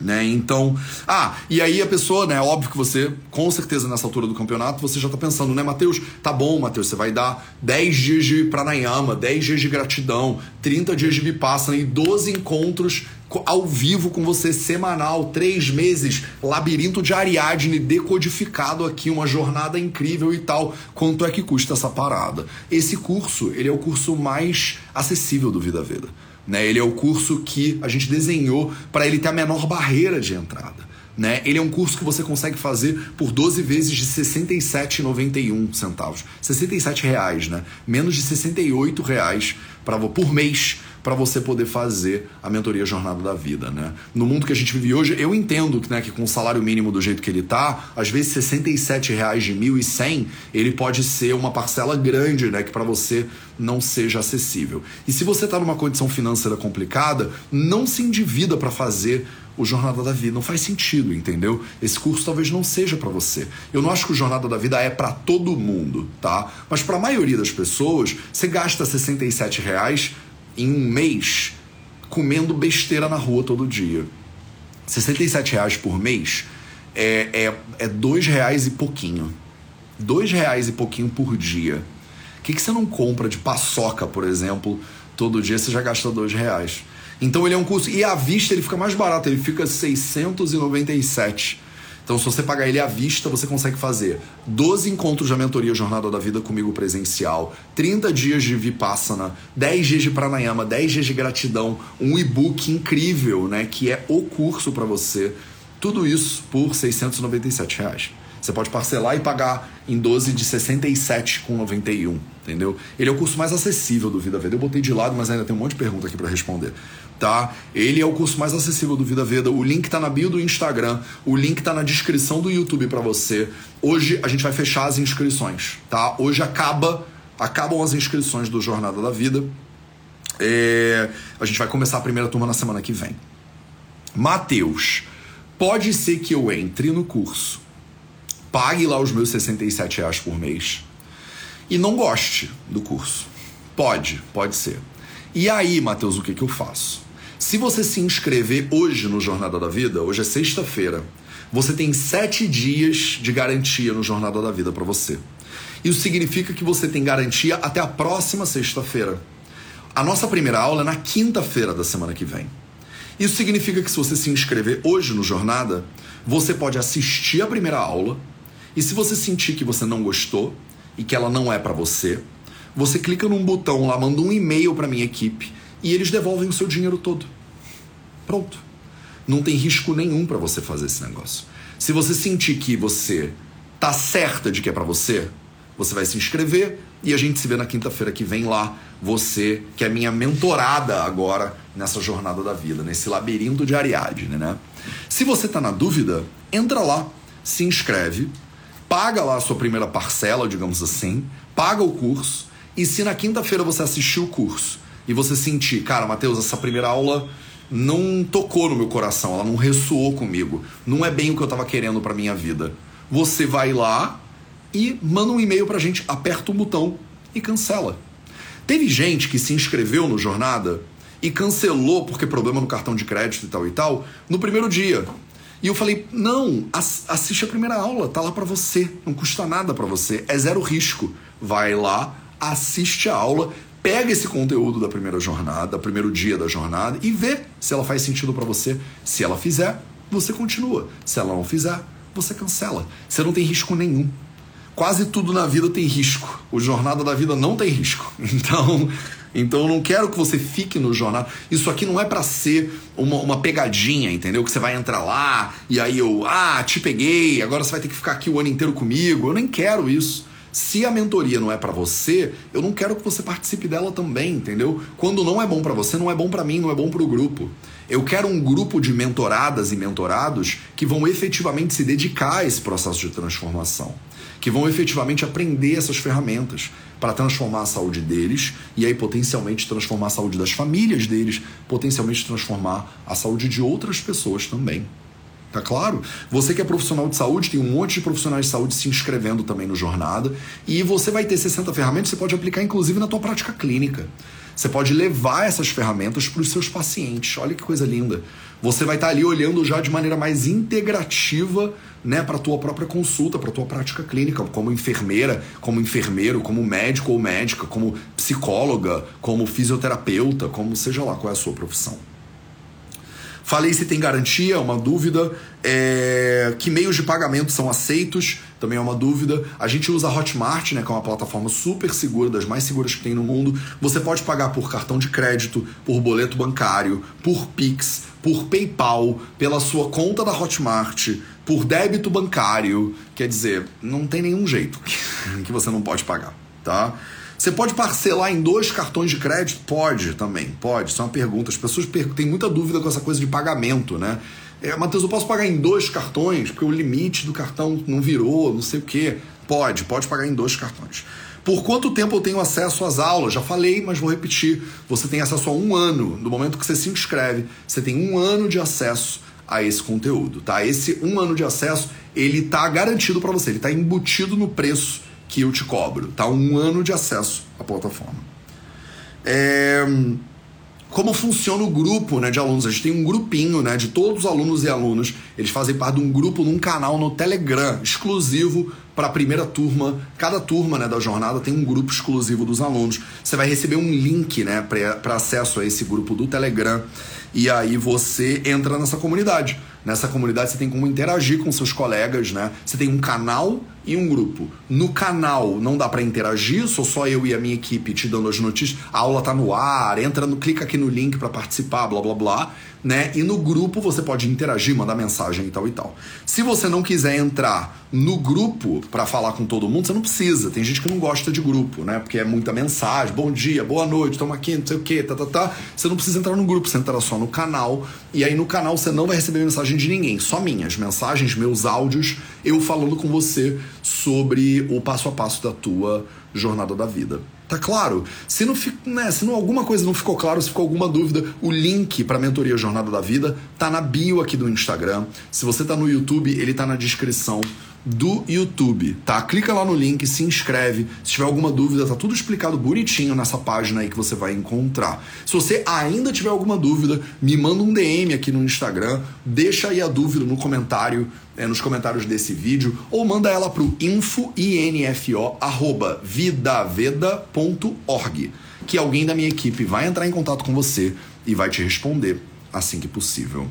Né? Então, ah, e aí a pessoa, né, óbvio que você, com certeza nessa altura do campeonato, você já tá pensando, né, Matheus, tá bom, Matheus, você vai dar 10 dias de pranayama, 10 dias de gratidão, 30 dias de vipassana e 12 encontros ao vivo com você semanal, três meses, labirinto de Ariadne decodificado aqui, uma jornada incrível e tal. Quanto é que custa essa parada? Esse curso, ele é o curso mais acessível do Vida Veda. Né? Ele é o curso que a gente desenhou para ele ter a menor barreira de entrada. Né? Ele é um curso que você consegue fazer por 12 vezes de R$ 67,91 centavos. 67 reais, né? Menos de 68 reais para por mês para você poder fazer a mentoria Jornada da Vida, né? No mundo que a gente vive hoje, eu entendo né, que com o salário mínimo do jeito que ele tá, às vezes 67 reais de 1.100, ele pode ser uma parcela grande, né, que para você não seja acessível. E se você está numa condição financeira complicada, não se endivida para fazer o Jornada da Vida. Não faz sentido, entendeu? Esse curso talvez não seja para você. Eu não acho que o Jornada da Vida é para todo mundo, tá? Mas para a maioria das pessoas, você gasta 67 reais em um mês comendo besteira na rua todo dia. 67 reais por mês é, é, é dois reais e pouquinho. Dois reais e pouquinho por dia. O que, que você não compra de paçoca, por exemplo, todo dia? Você já gastou dois reais. Então ele é um curso. E à vista ele fica mais barato, ele fica 697. Então, se você pagar ele à vista, você consegue fazer 12 encontros de mentoria Jornada da Vida comigo presencial, 30 dias de Vipassana, 10 dias de Pranayama, 10 dias de gratidão, um e-book incrível, né? Que é o curso para você. Tudo isso por 697 reais. Você pode parcelar e pagar em 12 de 67,91, entendeu? Ele é o curso mais acessível do Vida Veda. Eu botei de lado, mas ainda tem um monte de pergunta aqui para responder tá? Ele é o curso mais acessível do Vida Veda. O link tá na bio do Instagram, o link tá na descrição do YouTube para você. Hoje a gente vai fechar as inscrições, tá? Hoje acaba, acabam as inscrições do Jornada da Vida. É, a gente vai começar a primeira turma na semana que vem. Mateus, pode ser que eu entre no curso, pague lá os meus 67 reais por mês e não goste do curso. Pode, pode ser. E aí, Mateus, o que, que eu faço? Se você se inscrever hoje no Jornada da Vida, hoje é sexta-feira, você tem sete dias de garantia no Jornada da Vida para você. Isso significa que você tem garantia até a próxima sexta-feira. A nossa primeira aula é na quinta-feira da semana que vem. Isso significa que se você se inscrever hoje no Jornada, você pode assistir a primeira aula e se você sentir que você não gostou e que ela não é para você, você clica num botão lá, manda um e-mail para minha equipe e eles devolvem o seu dinheiro todo. Pronto. Não tem risco nenhum para você fazer esse negócio. Se você sentir que você tá certa de que é para você, você vai se inscrever e a gente se vê na quinta-feira que vem lá. Você, que é minha mentorada agora nessa jornada da vida, nesse labirinto de Ariadne, né? Se você tá na dúvida, entra lá, se inscreve, paga lá a sua primeira parcela, digamos assim, paga o curso, e se na quinta-feira você assistiu o curso e você sentir, cara, Matheus, essa primeira aula não tocou no meu coração, ela não ressoou comigo, não é bem o que eu estava querendo para minha vida. Você vai lá e manda um e-mail pra gente, aperta um botão e cancela. Teve gente que se inscreveu no Jornada e cancelou porque problema no cartão de crédito e tal e tal no primeiro dia. E eu falei: "Não, assiste a primeira aula, tá lá para você, não custa nada para você, é zero risco. Vai lá, assiste a aula, pega esse conteúdo da primeira jornada, primeiro dia da jornada e vê se ela faz sentido para você. Se ela fizer, você continua. Se ela não fizer, você cancela. Você não tem risco nenhum. Quase tudo na vida tem risco. O jornada da vida não tem risco. Então, então eu não quero que você fique no jornal. Isso aqui não é para ser uma, uma, pegadinha, entendeu? Que você vai entrar lá e aí eu, ah, te peguei, agora você vai ter que ficar aqui o ano inteiro comigo. Eu nem quero isso. Se a mentoria não é para você, eu não quero que você participe dela também, entendeu? Quando não é bom para você, não é bom para mim, não é bom para o grupo. Eu quero um grupo de mentoradas e mentorados que vão efetivamente se dedicar a esse processo de transformação, que vão efetivamente aprender essas ferramentas para transformar a saúde deles e aí potencialmente transformar a saúde das famílias deles, potencialmente transformar a saúde de outras pessoas também. Tá claro? Você que é profissional de saúde, tem um monte de profissionais de saúde se inscrevendo também no Jornada. E você vai ter 60 ferramentas, você pode aplicar inclusive na tua prática clínica. Você pode levar essas ferramentas para os seus pacientes. Olha que coisa linda. Você vai estar ali olhando já de maneira mais integrativa né, para tua própria consulta, para tua prática clínica, como enfermeira, como enfermeiro, como médico ou médica, como psicóloga, como fisioterapeuta, como seja lá qual é a sua profissão. Falei se tem garantia, uma dúvida. É... Que meios de pagamento são aceitos? Também é uma dúvida. A gente usa Hotmart, né, que é uma plataforma super segura, das mais seguras que tem no mundo. Você pode pagar por cartão de crédito, por boleto bancário, por Pix, por PayPal, pela sua conta da Hotmart, por débito bancário. Quer dizer, não tem nenhum jeito que você não pode pagar, tá? Você pode parcelar em dois cartões de crédito? Pode também, pode. Isso é uma pergunta. As pessoas têm muita dúvida com essa coisa de pagamento, né? É, Matheus, eu posso pagar em dois cartões porque o limite do cartão não virou, não sei o quê. Pode, pode pagar em dois cartões. Por quanto tempo eu tenho acesso às aulas? Já falei, mas vou repetir. Você tem acesso a um ano. No momento que você se inscreve, você tem um ano de acesso a esse conteúdo, tá? Esse um ano de acesso, ele tá garantido para você, ele tá embutido no preço que eu te cobro, tá? Um ano de acesso à plataforma. É... Como funciona o grupo né, de alunos? A gente tem um grupinho né, de todos os alunos e alunas. Eles fazem parte de um grupo num canal no Telegram, exclusivo para a primeira turma. Cada turma né, da jornada tem um grupo exclusivo dos alunos. Você vai receber um link né, para acesso a esse grupo do Telegram. E aí você entra nessa comunidade. Nessa comunidade você tem como interagir com seus colegas, né? Você tem um canal e um grupo. No canal não dá para interagir, sou só eu e a minha equipe te dando as notícias. A aula tá no ar, entra no clica aqui no link para participar, blá blá blá né? E no grupo você pode interagir, mandar mensagem e tal e tal. Se você não quiser entrar no grupo para falar com todo mundo, você não precisa. Tem gente que não gosta de grupo, né? Porque é muita mensagem, bom dia, boa noite, estamos aqui, não sei o que, tá, tá, tá. Você não precisa entrar no grupo, você entra só no canal. E aí no canal você não vai receber mensagem de ninguém, só minhas mensagens, meus áudios, eu falando com você sobre o passo a passo da tua jornada da vida. Tá claro? Se não, né, se não alguma coisa não ficou claro, se ficou alguma dúvida, o link para a mentoria Jornada da Vida tá na bio aqui do Instagram. Se você tá no YouTube, ele tá na descrição do YouTube, tá? Clica lá no link, se inscreve. Se tiver alguma dúvida, tá tudo explicado bonitinho nessa página aí que você vai encontrar. Se você ainda tiver alguma dúvida, me manda um DM aqui no Instagram, deixa aí a dúvida no comentário, é, nos comentários desse vídeo, ou manda ela pro info, info, arroba vidaveda.org, que alguém da minha equipe vai entrar em contato com você e vai te responder assim que possível.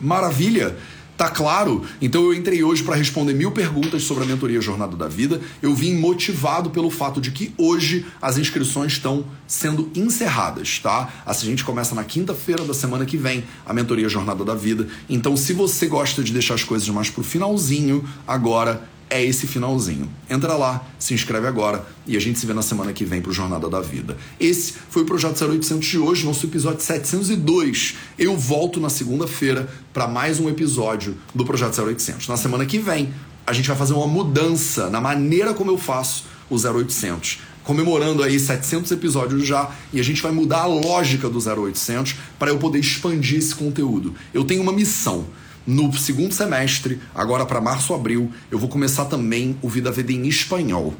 Maravilha! Tá claro? Então eu entrei hoje para responder mil perguntas sobre a mentoria Jornada da Vida. Eu vim motivado pelo fato de que hoje as inscrições estão sendo encerradas, tá? A gente começa na quinta-feira da semana que vem a mentoria Jornada da Vida. Então, se você gosta de deixar as coisas mais pro finalzinho, agora é esse finalzinho. Entra lá, se inscreve agora e a gente se vê na semana que vem pro Jornada da Vida. Esse foi o Projeto 0800 de hoje, nosso episódio 702. Eu volto na segunda-feira para mais um episódio do Projeto 0800. Na semana que vem, a gente vai fazer uma mudança na maneira como eu faço o 0800 comemorando aí 700 episódios já e a gente vai mudar a lógica do 0800 para eu poder expandir esse conteúdo. Eu tenho uma missão. No segundo semestre, agora para março, abril, eu vou começar também o Vida Veda em espanhol.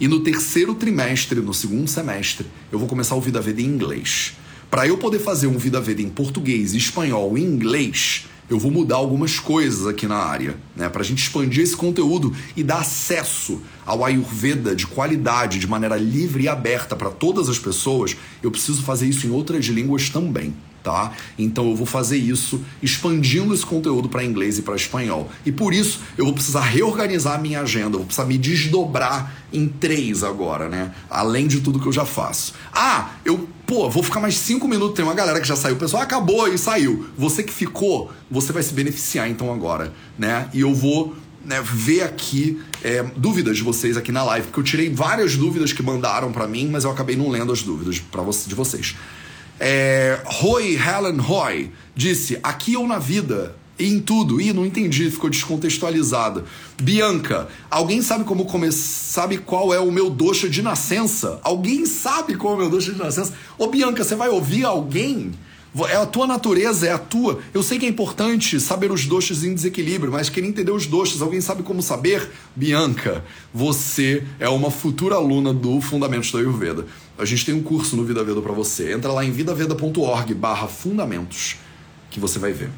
E no terceiro trimestre, no segundo semestre, eu vou começar o Vida Veda em inglês. Para eu poder fazer um Vida Veda em português, espanhol e inglês, eu vou mudar algumas coisas aqui na área, né? Para a gente expandir esse conteúdo e dar acesso ao Ayurveda de qualidade, de maneira livre e aberta para todas as pessoas, eu preciso fazer isso em outras línguas também tá? Então eu vou fazer isso expandindo esse conteúdo para inglês e para espanhol. E por isso eu vou precisar reorganizar a minha agenda, eu vou precisar me desdobrar em três agora, né? Além de tudo que eu já faço. Ah, eu, pô, vou ficar mais cinco minutos. Tem uma galera que já saiu, o pessoal acabou e saiu. Você que ficou, você vai se beneficiar então agora, né? E eu vou né, ver aqui é, dúvidas de vocês aqui na live, porque eu tirei várias dúvidas que mandaram para mim, mas eu acabei não lendo as dúvidas para você, de vocês. É, Roy Helen Roy disse: aqui ou na vida, e em tudo. Ih, não entendi, ficou descontextualizado. Bianca, alguém sabe como começar? Sabe qual é o meu doxa de nascença? Alguém sabe qual é o meu doxa de nascença? Ô Bianca, você vai ouvir alguém? É a tua natureza, é a tua. Eu sei que é importante saber os doxas em desequilíbrio, mas queria entender os doxas. Alguém sabe como saber? Bianca, você é uma futura aluna do Fundamentos da Ayurveda. A gente tem um curso no Vida Veda para você. Entra lá em vidaveda.org barra fundamentos que você vai ver.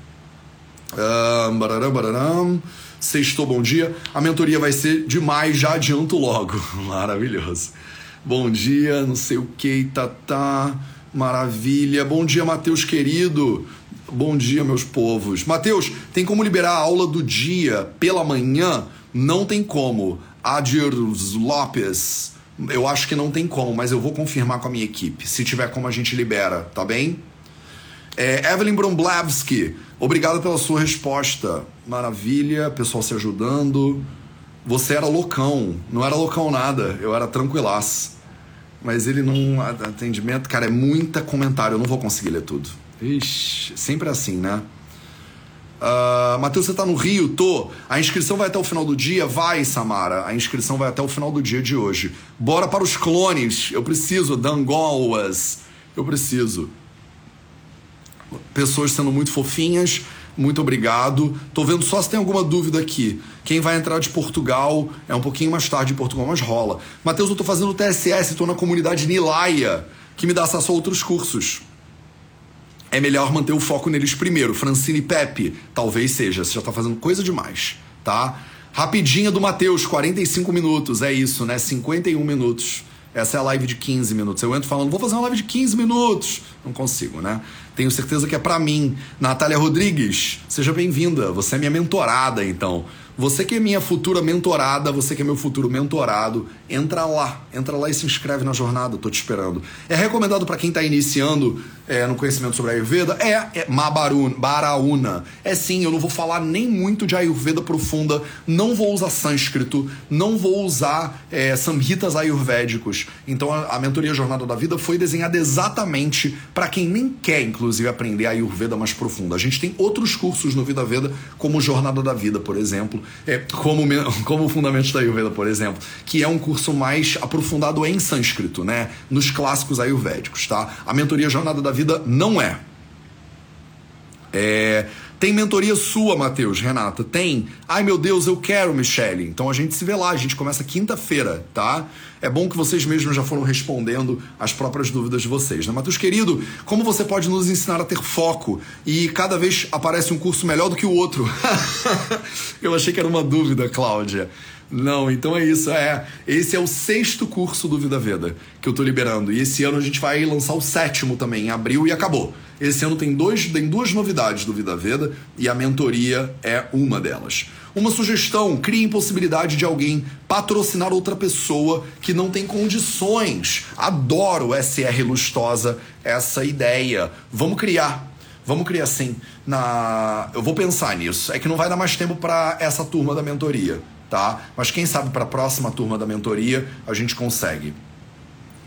Um, bararam, bararam. Sextou, bom dia. A mentoria vai ser demais, já adianto logo. Maravilhoso. Bom dia, não sei o que, tá, tá. Maravilha. Bom dia, Matheus querido. Bom dia, meus povos. Matheus, tem como liberar a aula do dia pela manhã? Não tem como. Adir Lopes. Eu acho que não tem como, mas eu vou confirmar com a minha equipe. Se tiver como, a gente libera, tá bem? É, Evelyn Bromblevski, obrigado pela sua resposta. Maravilha, pessoal se ajudando. Você era loucão. Não era loucão nada, eu era tranquilaço mas ele não. Atendimento, cara, é muita comentário, eu não vou conseguir ler tudo. Ixi, sempre assim, né? Uh, Matheus, você tá no Rio? Tô. A inscrição vai até o final do dia? Vai, Samara. A inscrição vai até o final do dia de hoje. Bora para os clones. Eu preciso. Dangolas. Eu preciso. Pessoas sendo muito fofinhas muito obrigado. Tô vendo só se tem alguma dúvida aqui. Quem vai entrar de Portugal é um pouquinho mais tarde em Portugal, mas rola. Matheus, eu tô fazendo TSS, tô na comunidade Nilaia, que me dá acesso a outros cursos. É melhor manter o foco neles primeiro. Francine Pepe, talvez seja, você já tá fazendo coisa demais, tá? Rapidinha do Matheus, 45 minutos, é isso, né? 51 minutos. Essa é a live de 15 minutos. Eu entro falando, vou fazer uma live de 15 minutos. Não consigo, né? Tenho certeza que é para mim. Natália Rodrigues, seja bem-vinda. Você é minha mentorada, então. Você que é minha futura mentorada, você que é meu futuro mentorado, entra lá, entra lá e se inscreve na jornada, tô te esperando. É recomendado para quem tá iniciando é, no conhecimento sobre Ayurveda? É, é Mabarun, Barauna. É sim, eu não vou falar nem muito de Ayurveda profunda, não vou usar sânscrito, não vou usar é, samhitas ayurvédicos. Então a, a mentoria Jornada da Vida foi desenhada exatamente para quem nem quer, inclusive, aprender Ayurveda mais profunda. A gente tem outros cursos no Vida Veda, como Jornada da Vida, por exemplo é, como, como Fundamentos da Ayurveda, por exemplo, que é um curso mais aprofundado em sânscrito, né? Nos clássicos ayurvédicos, tá? A mentoria Jornada da Vida não é. É. Tem mentoria sua, Matheus, Renata? Tem? Ai meu Deus, eu quero, Michele. Então a gente se vê lá, a gente começa quinta-feira, tá? É bom que vocês mesmos já foram respondendo as próprias dúvidas de vocês, né? Matheus, querido, como você pode nos ensinar a ter foco e cada vez aparece um curso melhor do que o outro? eu achei que era uma dúvida, Cláudia. Não, então é isso. É, esse é o sexto curso do Vida Veda que eu tô liberando. E esse ano a gente vai lançar o sétimo também, em abril, e acabou. Esse ano tem, dois, tem duas novidades do Vida Veda e a mentoria é uma delas. Uma sugestão: crie impossibilidade de alguém patrocinar outra pessoa que não tem condições. Adoro SR Lustosa essa ideia. Vamos criar. Vamos criar sim. Na... Eu vou pensar nisso. É que não vai dar mais tempo para essa turma da mentoria tá? Mas quem sabe para a próxima turma da mentoria a gente consegue.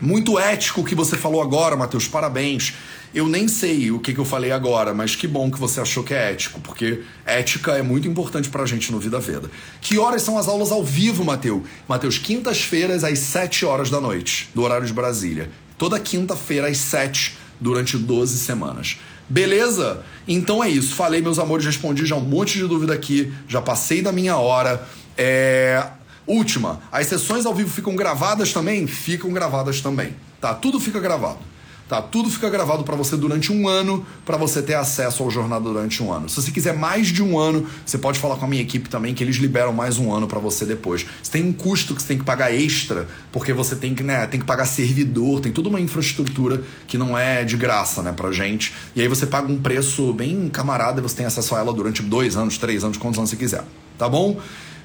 Muito ético o que você falou agora, Matheus, parabéns. Eu nem sei o que, que eu falei agora, mas que bom que você achou que é ético, porque ética é muito importante pra gente no Vida Veda. Que horas são as aulas ao vivo, Matheus? Matheus, quintas-feiras às 7 horas da noite, do horário de Brasília. Toda quinta-feira às 7, durante 12 semanas. Beleza? Então é isso. Falei, meus amores, respondi já um monte de dúvida aqui, já passei da minha hora. É... Última, as sessões ao vivo ficam gravadas também? Ficam gravadas também, tá? Tudo fica gravado. Tá? Tudo fica gravado para você durante um ano, para você ter acesso ao jornada durante um ano. Se você quiser mais de um ano, você pode falar com a minha equipe também, que eles liberam mais um ano para você depois. Você tem um custo que você tem que pagar extra, porque você tem que, né, tem que pagar servidor, tem toda uma infraestrutura que não é de graça, né, pra gente. E aí você paga um preço bem camarada e você tem acesso a ela durante dois anos, três anos, quantos anos você quiser. Tá bom?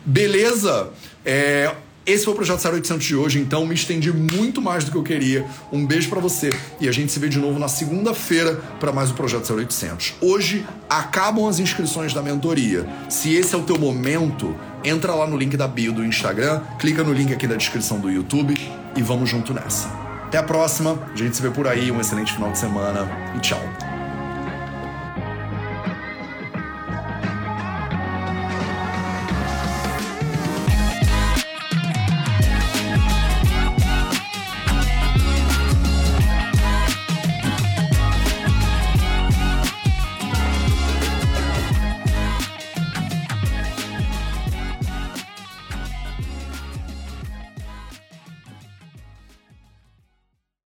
Beleza? É, esse foi o Projeto 0800 de hoje, então me estendi muito mais do que eu queria. Um beijo para você e a gente se vê de novo na segunda-feira para mais um Projeto 0800. Hoje acabam as inscrições da mentoria. Se esse é o teu momento, entra lá no link da bio do Instagram, clica no link aqui da descrição do YouTube e vamos junto nessa. Até a próxima, a gente se vê por aí, um excelente final de semana e tchau.